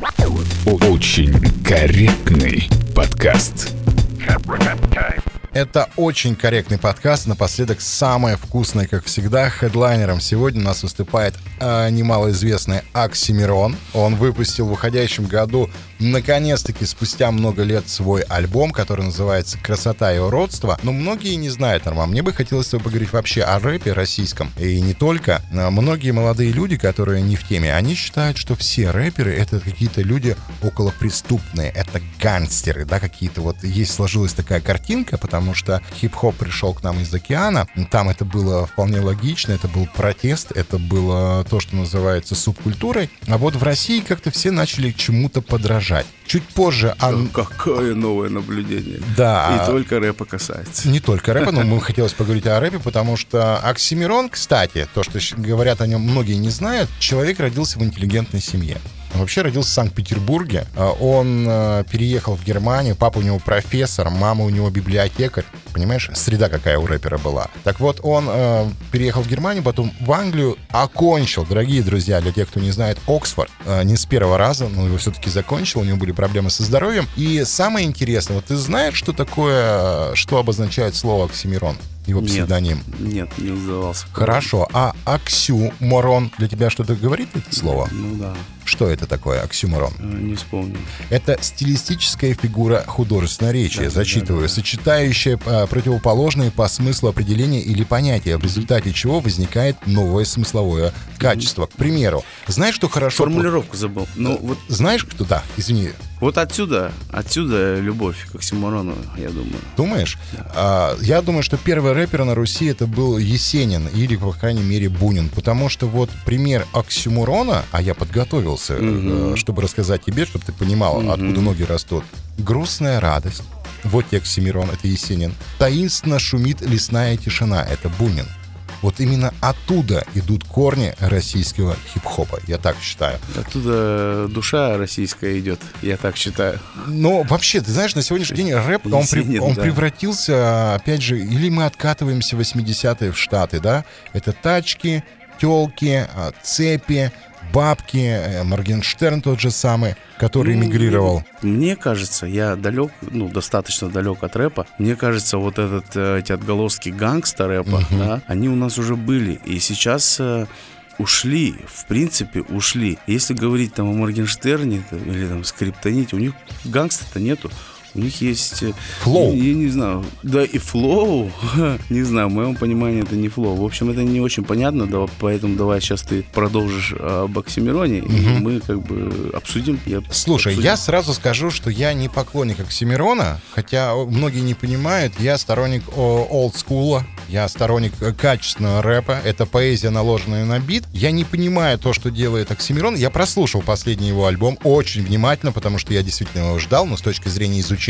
Очень корректный подкаст. Это очень корректный подкаст. Напоследок самое вкусное, как всегда. Хедлайнером сегодня у нас выступает э, немалоизвестный Оксимирон. Он выпустил в уходящем году, наконец-таки, спустя много лет свой альбом, который называется «Красота и уродство». Но многие не знают, Норман. Мне бы хотелось с тобой поговорить вообще о рэпе российском. И не только. А Многие молодые люди, которые не в теме, они считают, что все рэперы — это какие-то люди околопреступные. Это гангстеры, да, какие-то вот. Есть сложилась такая картинка, потому что хип-хоп пришел к нам из океана. Там это было вполне логично, это был протест, это было то, что называется субкультурой. А вот в России как-то все начали чему-то подражать. Чуть позже... ан- Какое новое наблюдение. Да. И только рэпа касается. Не только рэпа, но мы хотелось поговорить о рэпе, потому что Оксимирон, кстати, то, что говорят о нем многие не знают, человек родился в интеллигентной семье. Он вообще родился в Санкт-Петербурге. А Он э, переехал в Германию. Папа у него профессор, мама у него библиотекарь. Понимаешь, среда какая у рэпера была. Так вот, он э, переехал в Германию, потом в Англию, окончил, дорогие друзья, для тех, кто не знает, Оксфорд. Э, не с первого раза, но его все-таки закончил, у него были проблемы со здоровьем. И самое интересное, вот ты знаешь, что такое, что обозначает слово Оксимирон? Его Нет. псевдоним. Нет, не удавался. Хорошо. А оксюморон для тебя что-то говорит это слово? Ну да, Что это такое оксюморон? э, не вспомнил. Это стилистическая фигура художественного речи, Да, зачитываю, да, да. сочетающая а, противоположные по смыслу определения или понятия, в результате чего возникает новое смысловое качество. К примеру, знаешь, что хорошо... Формулировку забыл. Ну вот, Знаешь, что... Да, извини, вот отсюда, отсюда любовь к Оксимирону, я думаю. Думаешь? А, я думаю, что первый рэпер на Руси это был Есенин или, по крайней мере, Бунин. Потому что вот пример оксюмурона, а я подготовился, э, чтобы рассказать тебе, чтобы ты понимал, откуда ноги растут. Грустная радость. Вот тебе оксимирон, это Есенин. Таинственно шумит лесная тишина, это Бунин. Вот именно оттуда идут корни российского хип-хопа, я так считаю. Оттуда душа российская идет, я так считаю. Но вообще, ты знаешь, на сегодняшний день рэп, он, при- он да. превратился, опять же, или мы откатываемся в 80-е в Штаты, да? Это тачки, телки, а, цепи, бабки, э, Моргенштерн тот же самый, который Ну, эмигрировал. Мне кажется, я далек, ну, достаточно далек от рэпа. Мне кажется, вот этот, э, эти отголоски гангста рэпа, да, они у нас уже были. И сейчас э, ушли, в принципе, ушли. Если говорить там о Моргенштерне или там Скриптоните, у них gangsta -то нету. У них есть... э, Flow. Я, я не знаю. Да и flow. не знаю, в моем понимании это не flow. В общем, это не очень понятно, да, поэтому давай сейчас ты продолжишь об Оксимироне, и мы как бы обсудим. Я Слушай, обсудим. я сразу скажу, что я не поклонник Оксимирона, хотя многие не понимают, я сторонник олдскула, я сторонник э, качественного рэпа, это поэзия, наложенная на бит. Я не понимаю то, что делает Оксимирон. Я прослушал последний его альбом очень внимательно, потому что я действительно его ждал, но с точки зрения изучения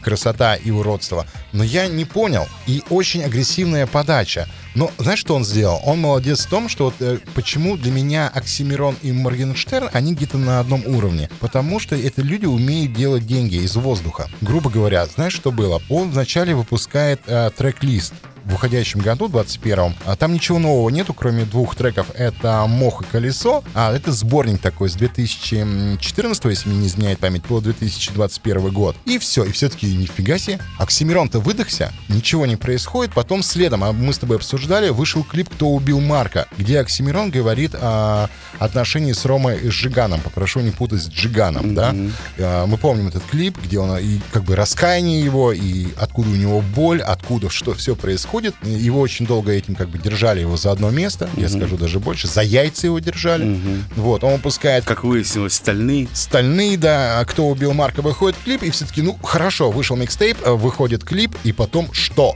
красота и уродства. Но я не понял. И очень агрессивная подача. Но знаешь, что он сделал? Он молодец в том, что вот э, почему для меня Оксимирон и Моргенштерн, они где-то на одном уровне. Потому что это люди умеют делать деньги из воздуха. Грубо говоря, знаешь, что было? Он вначале выпускает э, трек-лист в уходящем году, 21-м. А там ничего нового нету, кроме двух треков. Это «Мох и колесо». А это сборник такой с 2014, если мне не изменяет память, по 2021 год. И все. И все-таки нифига себе. Оксимирон-то выдохся, ничего не происходит. Потом следом, а мы с тобой обсуждали, вышел клип «Кто убил Марка», где Оксимирон говорит о отношении с Ромой Жиганом. Попрошу не путать с Джиганом, да? А, Мы помним этот клип, где он и как бы раскаяние его, и откуда у него боль, откуда что все происходит. Выходит. Его очень долго этим как бы держали его за одно место. Я скажу даже больше. За яйца его держали. Вот, он выпускает Как выяснилось, стальные. Стальные, да, а кто убил Марка, выходит клип, и все-таки, ну, хорошо, вышел микстейп, э, выходит клип, и потом что?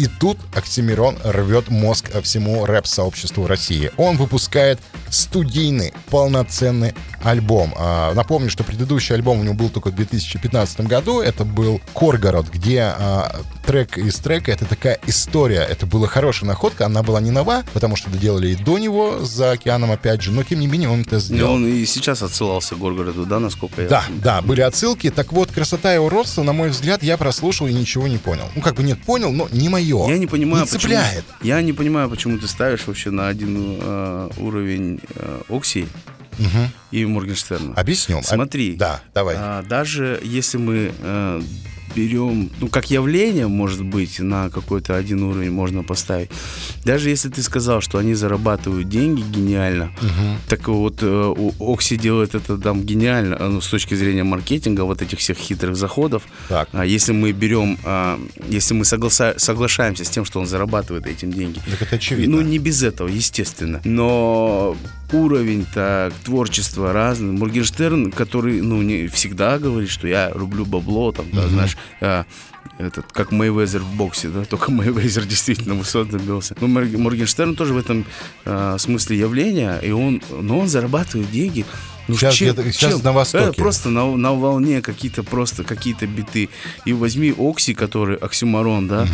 И тут Оксимирон рвет мозг всему рэп-сообществу России. Он выпускает студийный, полноценный альбом. А, Напомню, что предыдущий альбом у него был только в 2015 году. Это был «Коргород», где а, трек из трека — это такая история. Это была хорошая находка. Она была не нова, потому что доделали и до него за океаном, опять же. Но, тем не менее, он это И сделал. он и сейчас отсылался к Горгороду, да, насколько я... Да, да, были отсылки. Так вот, красота и уродство, на мой взгляд, я прослушал и ничего не понял. Ну, как бы нет, понял, но не мое. Я не понимаю, не почему. цепляет. Я не понимаю, почему ты ставишь вообще на один э, уровень э, Окси и Моргенштерна. Объясню. Об- Смотри. Да, давай. А, даже если мы э, берем, ну, как явление, может быть, на какой-то один уровень можно поставить. Даже если ты сказал, что они зарабатывают деньги гениально, так вот э, у Окси делает это там гениально, а, ну, с точки зрения маркетинга, вот этих всех хитрых заходов. Так. А если мы берем, а, если мы согласа- соглашаемся с тем, что он зарабатывает этим деньги, Так это очевидно. ну, не без этого, естественно. Но уровень так творчества разный. Моргенштерн, который, ну, не всегда говорит, что я рублю бабло, там, да, знаешь, а, этот, как Мейвезер в боксе, да, только Мейвезер действительно высот добился. Но Мор- Моргенштерн тоже в этом а, смысле явления, и он, но он зарабатывает деньги. Ну, Сейчас где-то- сейчас на Востоке. Это просто на, на волне какие-то просто какие-то биты. И возьми Окси, который оксюмарон, да,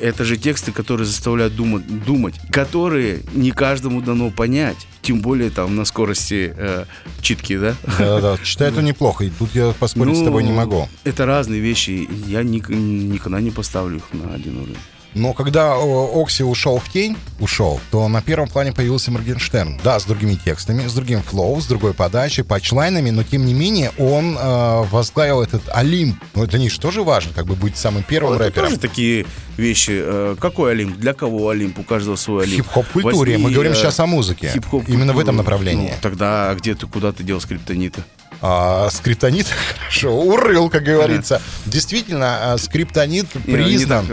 это же тексты, которые заставляют думать, думать, которые не каждому дано понять. Тем более там на скорости э, читки, да? Да-да-да, читает он неплохо, и тут я поспорить с Ну, тобой не могу. Это разные вещи. Я ник- никогда не поставлю их на один уровень. Но когда Окси ушел в тень, ушел, то на первом плане появился Моргенштерн. Да, с другими текстами, с другим флоу, с другой подачей, патчлайнами, но тем не менее он э, возглавил этот Олимп. Ну, для них же тоже важно, как бы быть самым первым Это рэпером. тоже такие вещи. Э, Какой Олимп? Для кого Олимп? У каждого свой Олимп. хип-хоп-культуре. Мы говорим э, сейчас о музыке. Именно в этом направлении. Ну, тогда а где ты, куда ты дел скриптонита? А, скриптонит, хорошо, урыл, как говорится. Действительно, а, скриптонит признан.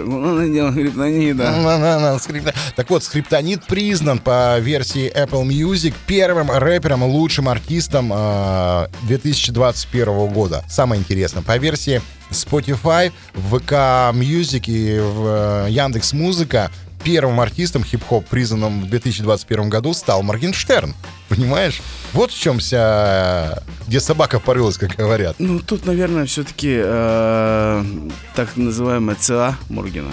да. Так вот, Скриптонит признан по версии Apple Music первым рэпером, лучшим артистом э, 2021 года. Самое интересное, по версии Spotify, ВК Music и в Яндекс Музыка первым артистом хип-хоп, признанным в 2021 году, стал Моргенштерн. Понимаешь? Вот в чем вся... Где собака порылась, как говорят. Ну, тут, наверное, все-таки так называемая ЦА Моргена.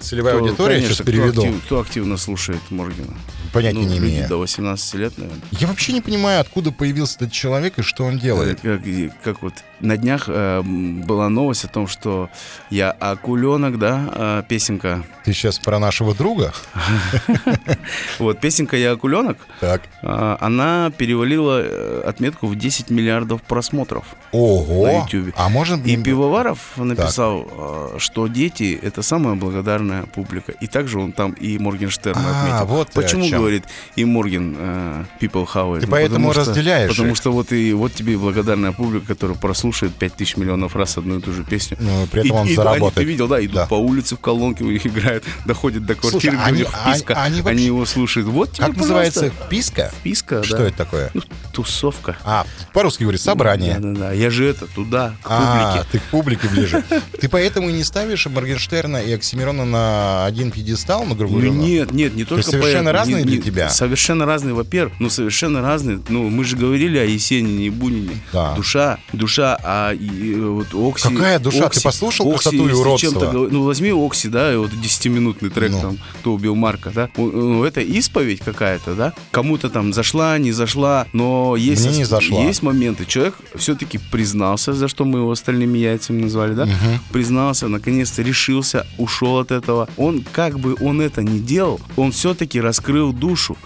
Целевая Кто, аудитория, конечно, сейчас кто переведу. актив- кто активно слушает Моргена? Понятия Ну, не имею. До 18 лет, наверное. Я вообще не понимаю, откуда появился этот человек и что он делает. Как, и- как вот на днях э, была новость о том, что я акуленок, да, э, песенка. Ты сейчас про нашего друга? Вот, песенка «Я акуленок», Так. э, она перевалила э, отметку в 10 миллиардов просмотров. Ого. На Ютубе. А можно... И Пивоваров написал, э, что дети — это самая благодарная публика. И также он там и Моргенштерн А, отметил. вот ты о Почему, чем. Говорит, и Морген э, people how it? Ты поэтому потому что- разделяешь Потому их. что вот и вот тебе и благодарная публика, которая прослушает 5000 миллионов раз одну и ту же песню. Ну, при этом И- он и- заработает. Они, ты видел, да, идут Да. по улице в колонке, у них играют, доходят до квартиры, Слушай, где они- у них вписка, они- они они, вообще- его слушают. Вот тебе, Как называется? пожалуйста, Вписка? Вписка, Что да. это такое? Ну, тусовка. А, по-русски говорит, собрание. Да-да-да, я же это, туда, к А, публике. ты к публике ближе. Ты поэтому и не ставишь Моргенштерна и Оксимирона на один пьедестал, на грубо Ну, говоря? нет, нет, не только совершенно поэтому. разные Не- для не- тебя? Совершенно разные, во-первых. Ну, совершенно разные. Ну, мы же говорили о Есенине и Бунине. Да. Душа, душа, а и, вот Окси... Какая душа? Ты послушал Окси, «Красоту и уродство»? ну, возьми Окси, да, и вот 10-минутный трек Ну. там, кто убил Марка, да. Ну, это исповедь какая-то, да. Кому-то там зашла, не зашла, но есть... Мне не зашла. Есть моменты. Человек все-таки признался, за что мы его остальными яйцами назвали, да? Признался, наконец-то решился, ушел от этого. Он, как бы он это ни делал, он все-таки раскрыл душу.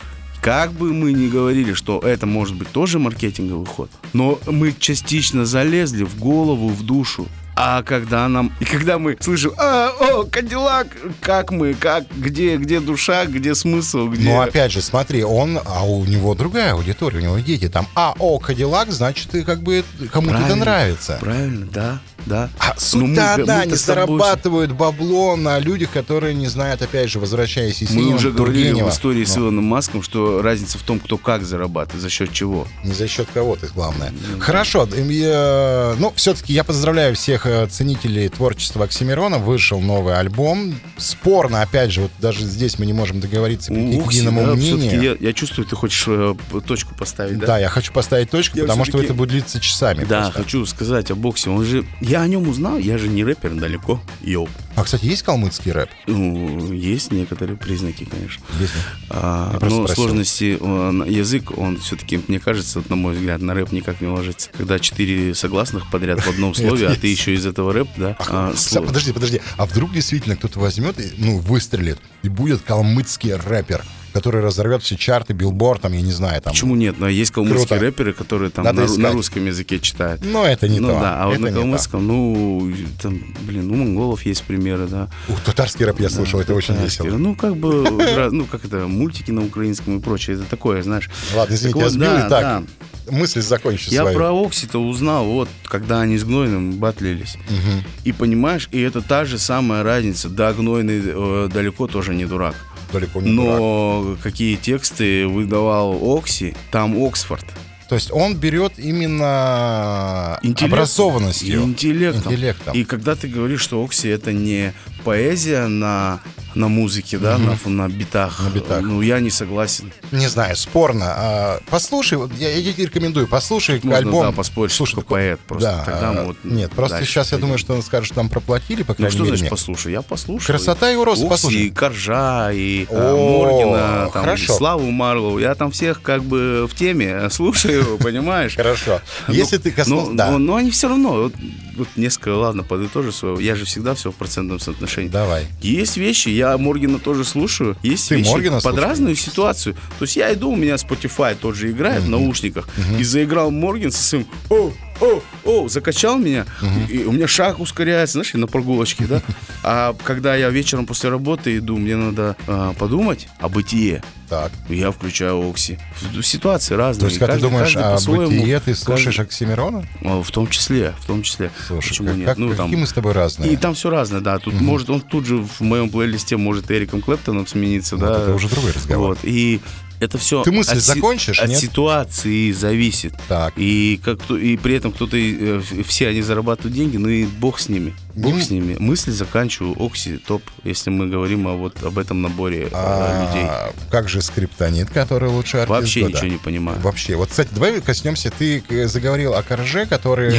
Как бы мы ни говорили, что это может быть тоже маркетинговый ход, но мы частично залезли в голову, в душу. А когда нам... И когда мы слышим, а, о, Кадиллак, как мы, как, где, где душа, где смысл, где... Ну, опять же, смотри, он, а у него другая аудитория, у него дети. Там, а, о, Кадиллак, значит, и как бы кому-то это нравится. Правильно, да. Да. А Но суть-то мы- одна, мы-то они с тобой- зарабатывают бабло на людях, которые не знают, опять же, возвращаясь из Мы уже говорили Тургенева. в истории с Ну, Илоном Маском, что разница в том, кто как зарабатывает, за счет чего. Не за счет кого-то, главное. Хорошо. эм, я- Ну, все-таки я поздравляю всех э, ценителей творчества Оксимирона. Вышел новый альбом. Спорно, опять же, вот даже здесь мы не можем договориться прийти к единому да, мнению. я, я чувствую, ты хочешь э, точку поставить, да? Да, я хочу поставить точку, Я потому что это будет длиться часами. Да, просто. хочу сказать о боксе. Он же, я о нем узнал, я же не рэпер далеко. Йоу. А, кстати, есть калмыцкий рэп? Ну, есть некоторые признаки, конечно. Есть. А, Я но спросил. сложности он- язык, он все-таки, мне кажется, на мой взгляд, на рэп никак не ложится. Когда четыре согласных подряд в одном слове, а ты еще из этого рэп, да? а, сло- Подожди, подожди. А вдруг действительно кто-то возьмет и, ну, выстрелит, и будет калмыцкий рэпер, который разорвет все чарты, билборд, там, я не знаю, там. Почему нет? Но есть калмыцкие Круто. рэперы, которые там Надо на, на русском языке читают. Но это не ну то. да, а вот Это на калмыцком, ну, там, блин, у монголов есть примеры, да. Ух, татарский рэп я слушал, это очень весело. Ну, как бы, ну, как это, мультики на украинском и прочее, это такое, знаешь. Ладно, извините, я сбил да, и так. да. Мысль закончу Я свою. про Окси-то узнал, вот, когда они с Гнойным батлились. И понимаешь, и это та же самая разница. Да, Гнойный э, далеко тоже не дурак. Далеко не дурак. Но какие тексты выдавал Окси, там Оксфорд. То есть он берет именно Интеллект. образованностью. Интеллектом. Интеллектом. И когда ты говоришь, что Окси это не поэзия на, на музыке, да, на, ф- на битах, На битах. ну я не согласен. Не знаю, спорно. А, послушай, я, я тебе рекомендую, послушай Можно, альбом. да, поспорить, Слушай, что поэт просто. Да, Тогда а, мы вот Нет, просто сейчас я пойдем. думаю, что он скажет, что там проплатили, по Ну крайней что мере. значит мне. послушай? Я послушал. Красота и Окси, послушай. и Коржа, и э, О, Моргина, там, хорошо. Славу Марлову. Я там всех как бы в теме слушаю, понимаешь? Хорошо. Ну, Если ты коснулся... Да. но- но они все равно, вот, несколько, ладно, подытожу свое. Я же всегда все в процентном соотношении. Давай. Есть вещи, я Моргина тоже слушаю. Есть Ты вещи Моргина под слушаешь? разную ситуацию. То есть я иду, у меня Spotify тот же играет в наушниках, и заиграл Моргин со своим о, о, о, закачал меня, и у меня шаг ускоряется, знаешь, на прогулочке, да. А когда я вечером после работы иду, мне надо а, подумать о бытие. Так. Я включаю Окси. Ситуации разные. То есть, когда ты каждый- думаешь каждый о бытие, ты слушаешь Каждый- Оксимирона? О, В том числе, в том числе. Слушай, Почему как, нет? как- Ну, какие там- мы с тобой разные. и там все разное, да. Тут может он тут же в моем плейлисте может Эриком Клэптоном смениться, Вот да. это уже другой разговор. Вот. И это все Ты мысль закончишь, от нет? ситуации зависит. Так. И как и при этом кто-то э, все они зарабатывают деньги, ну и бог с ними. Бог Не- с ними. Мысль заканчиваю. Окси топ, если мы говорим о вот об этом наборе э, людей. А, как же скриптонит, который лучший артист Вообще года? ничего не понимаю. Вообще. Вот, кстати, давай коснемся. Ты э, заговорил о Корже, который...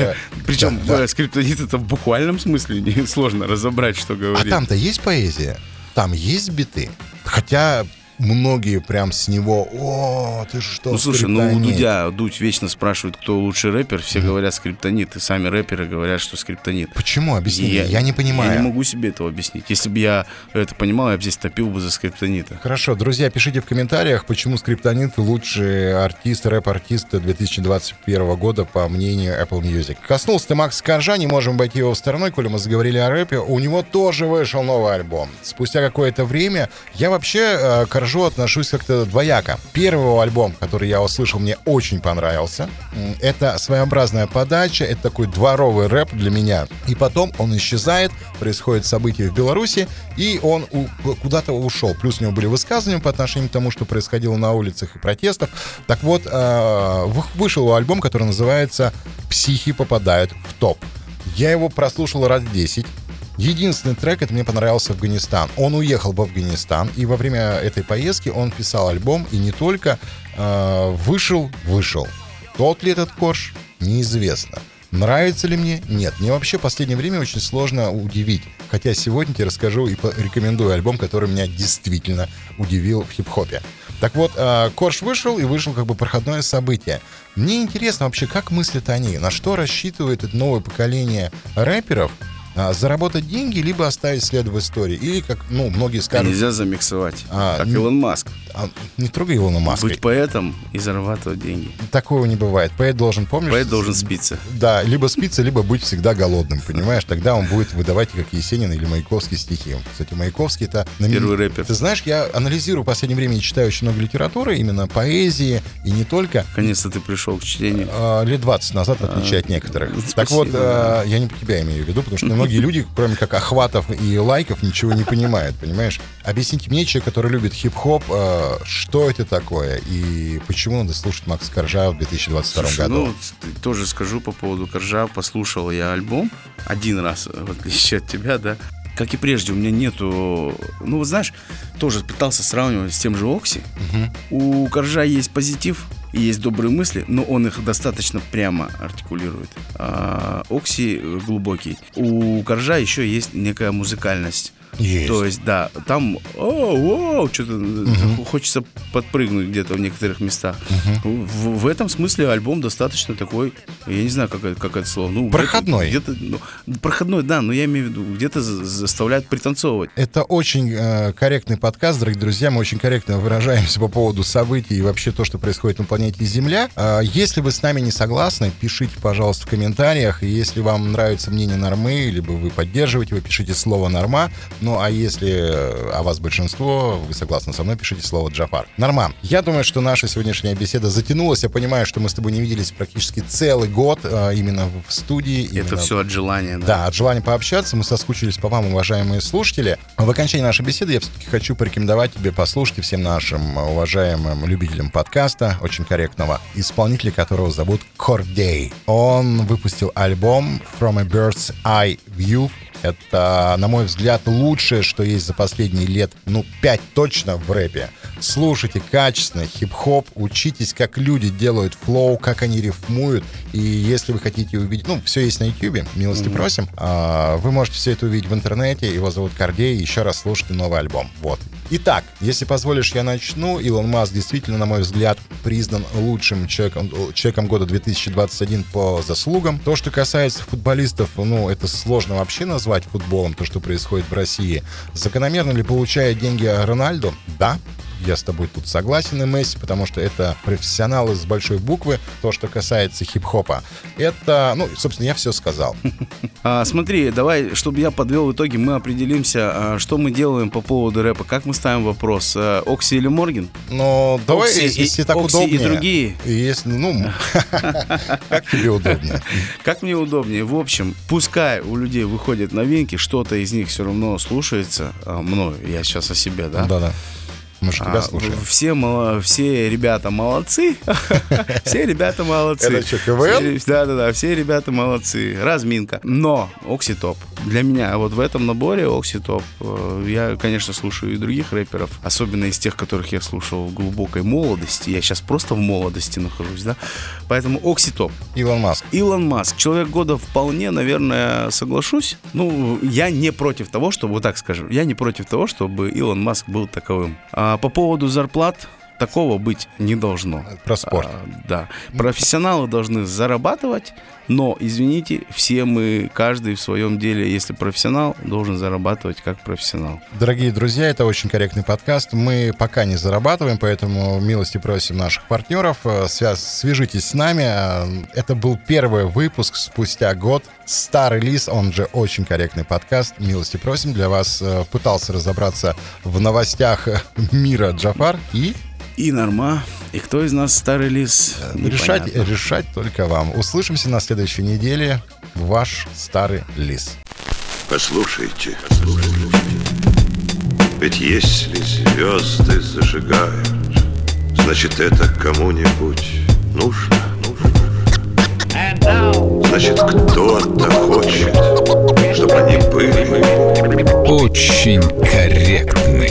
Причем Да, да. э, скриптонит это в буквальном смысле не сложно разобрать, что А говорит. там-то есть поэзия? Там есть биты? Хотя многие прям с него, о, ты что, Ну слушай, ну у скриптонит?» Дудя, Дудь вечно спрашивает, кто лучший рэпер, все говорят скриптонит, и сами рэперы говорят, что скриптонит. Почему? Объясни, мне. я, не понимаю. Я не могу себе этого объяснить. Если бы я это понимал, я бы здесь топил бы за скриптонита. Хорошо, друзья, пишите в комментариях, почему Скриптонит лучший артист, рэп-артист 2021 года, по мнению Apple Music. Коснулся ты Макс Коржа, не можем обойти его стороной, коли мы заговорили о рэпе. У него тоже вышел новый альбом. Спустя какое-то время я вообще э, к Коржу отношусь как-то двояко. Первый альбом, который я услышал, мне очень понравился. Это своеобразная подача, это такой дворовый рэп для меня. И потом он исчезает, происходит событие в Беларуси, и он куда-то ушел. Плюс у него были высказывания по отношению к тому, что происходило на улицах и протестов. Так вот, э, вы- вышел альбом, который называется «Психи попадают в топ». Я его прослушал раз 10. Единственный трек, это мне понравился Афганистан. Он уехал в Афганистан, и во время этой поездки он писал альбом, и не только э, вышел, вышел. Тот ли этот корж, неизвестно. Нравится ли мне? Нет. Мне вообще в последнее время очень сложно удивить. Хотя сегодня тебе расскажу и рекомендую альбом, который меня действительно удивил в хип-хопе. Так вот, э, Корж вышел, и вышел как бы проходное событие. Мне интересно вообще, как мыслят они, на что рассчитывает это новое поколение рэперов, А, заработать деньги, либо оставить след в истории. Или, как, ну, многие скажут, Нельзя замиксовать. А, как н- Илон Маск. а, не трогай Илона Маска. Быть поэтом и зарабатывать деньги. Такого не бывает. Поэт должен, помнишь? Поэт должен спиться. Да, либо спиться, либо быть всегда голодным, понимаешь? Тогда он будет выдавать, как Есенин или Маяковский стихи. Кстати, Маяковский это... Первый рэпер. Ты знаешь, я анализирую в последнее время и читаю очень много литературы, именно поэзии, и не только. Наконец-то ты пришел к чтению. А, лет 20 назад, в отличие от некоторых. Так вот, а, я не по тебя имею в виду, потому что многие люди, кроме как охватов и лайков, ничего не понимают, понимаешь? Объясните мне, человек, который любит хип-хоп, а, что это такое и почему надо слушать Макса Коржа в 2022 Слушай, году? ну, тоже скажу по поводу Коржа. Послушал я альбом один раз, в отличие от тебя, да. Как и прежде, у меня нету... Ну, вот знаешь, тоже пытался сравнивать с тем же Окси. У Коржа есть позитив и есть добрые мысли, но он их достаточно прямо артикулирует. А Окси э, глубокий. У Коржа еще есть некая музыкальность. Есть. То есть, да, там оу, что-то э, хочется подпрыгнуть где-то в некоторых местах. В, в этом смысле альбом достаточно такой, я не знаю, как, это- как это слово. Ну, Проходной. Где-то, ну, проходной, да, но я имею в виду, где-то за- заставляет пританцовывать. Это очень э, корректный подкаст, дорогие друзья. Мы очень корректно выражаемся по поводу событий и вообще то, что происходит на планете Земля. А, если вы с нами не согласны, пишите, пожалуйста, в комментариях. И если вам нравится мнение Нормы, либо вы поддерживаете, вы пишите слово Норма. Ну, а если э, о вас большинство, вы согласны со мной, пишите слово Джафар. Норма, я думаю, что наша сегодняшняя беседа затянулась. Я понимаю, что мы с тобой не виделись практически целый год э, именно в студии. Это именно все от желания, да. да, от желания пообщаться. Мы соскучились по вам, уважаемые слушатели. В окончании нашей беседы я все-таки хочу порекомендовать тебе послушать всем нашим уважаемым любителям подкаста, очень корректного, исполнителя которого зовут Кордей. Он выпустил альбом From a Bird's Eye View. Это, на мой взгляд, лучшее, что есть за последние лет, ну, пять точно в рэпе. Слушайте качественно хип-хоп, учитесь, как люди делают флоу, как они рифмуют. И если вы хотите увидеть, ну, все есть на YouTube, милости просим. А, вы можете все это увидеть в интернете. Его зовут Кордей. Еще раз слушайте новый альбом. Вот. Итак, если позволишь, я начну. Илон Маск действительно, на мой взгляд, признан лучшим человеком, человеком года 2021 по заслугам. То, что касается футболистов, ну, это сложно вообще назвать футболом, то, что происходит в России. Закономерно ли получает деньги Рональду? Да, я с тобой тут согласен, и Месси, потому что это профессионалы с большой буквы. То, что касается хип-хопа, это, ну, собственно, я все сказал. А, смотри, давай, чтобы я подвел итоги, мы определимся, а, что мы делаем по поводу рэпа. Как мы ставим вопрос? а, Окси или Морген? Но давай, Окси и- если так Окси и удобнее. другие. Если, ну, как тебе удобнее. Как мне удобнее. В общем, пускай у людей выходят новинки, что-то из них все равно слушается а, мною. Я сейчас о себе, да? Да-да. Мы же тебя А, слушаем. Все, мало- все ребята молодцы. Все ребята молодцы. Это что, КВН? Да, да, да, все ребята молодцы. Разминка. Но Окси топ. Для меня вот в этом наборе Окси топ. Э, Я, конечно, слушаю и других рэперов, особенно из тех, которых я слушал в глубокой молодости. Я сейчас просто в молодости нахожусь, да. Поэтому Окси топ. Илон Маск. Илон Маск, человек года вполне, наверное, соглашусь. Ну, я не против того, чтобы, вот так скажем, я не против того, чтобы Илон Маск был таковым. А по поводу зарплат, такого быть не должно. Про спорт. А, да. Профессионалы должны зарабатывать, но, извините, все мы, каждый в своем деле, если профессионал, должен зарабатывать как профессионал. Дорогие друзья, это очень корректный подкаст. Мы пока не зарабатываем, поэтому милости просим наших партнеров. Э, связ- Свяжитесь с нами. Э, Это был первый выпуск спустя год. Старый лис, он же очень корректный подкаст. Милости просим. Для вас э, пытался разобраться в новостях мира Джафар. И И норма. И кто из нас старый лис? решать, Непонятно. решать только вам. Услышимся на следующей неделе. Ваш старый лис. Послушайте, ведь если звезды зажигают, значит это кому-нибудь нужно. Значит, кто-то хочет, чтобы они были. Очень корректно.